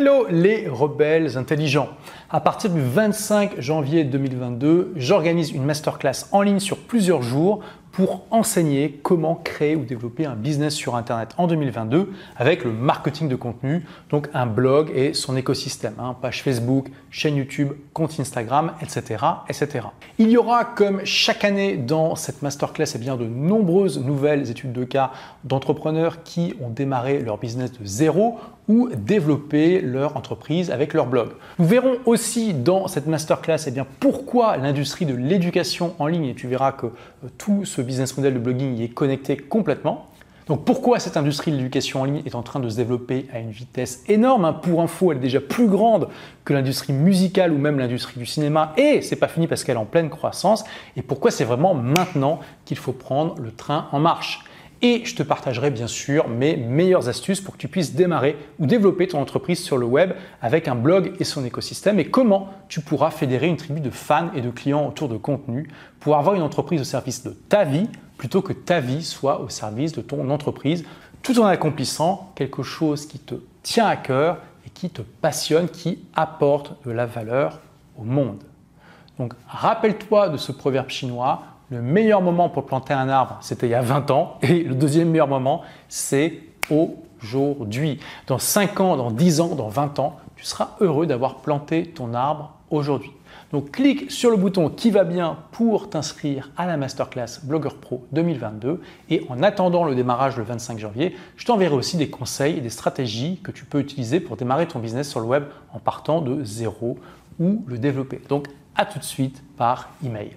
Hello les rebelles intelligents. À partir du 25 janvier 2022, j'organise une masterclass en ligne sur plusieurs jours pour enseigner comment créer ou développer un business sur Internet en 2022 avec le marketing de contenu, donc un blog et son écosystème, hein, page Facebook, chaîne YouTube, compte Instagram, etc., etc. Il y aura comme chaque année dans cette masterclass eh bien, de nombreuses nouvelles études de cas d'entrepreneurs qui ont démarré leur business de zéro ou développé leur entreprise avec leur blog. Nous verrons aussi dans cette masterclass eh bien, pourquoi l'industrie de l'éducation en ligne, et tu verras que euh, tout ce business model de blogging y est connecté complètement. Donc pourquoi cette industrie de l'éducation en ligne est en train de se développer à une vitesse énorme hein? Pour info, elle est déjà plus grande que l'industrie musicale ou même l'industrie du cinéma et c'est pas fini parce qu'elle est en pleine croissance. Et pourquoi c'est vraiment maintenant qu'il faut prendre le train en marche? Et je te partagerai bien sûr mes meilleures astuces pour que tu puisses démarrer ou développer ton entreprise sur le web avec un blog et son écosystème et comment tu pourras fédérer une tribu de fans et de clients autour de contenu pour avoir une entreprise au service de ta vie plutôt que ta vie soit au service de ton entreprise tout en accomplissant quelque chose qui te tient à cœur et qui te passionne, qui apporte de la valeur au monde. Donc rappelle-toi de ce proverbe chinois, le meilleur moment pour planter un arbre, c'était il y a 20 ans. Et le deuxième meilleur moment, c'est aujourd'hui. Dans 5 ans, dans 10 ans, dans 20 ans, tu seras heureux d'avoir planté ton arbre aujourd'hui. Donc clique sur le bouton qui va bien pour t'inscrire à la masterclass Blogger Pro 2022 et en attendant le démarrage le 25 janvier, je t'enverrai aussi des conseils et des stratégies que tu peux utiliser pour démarrer ton business sur le web en partant de zéro ou le développer. Donc à tout de suite par email.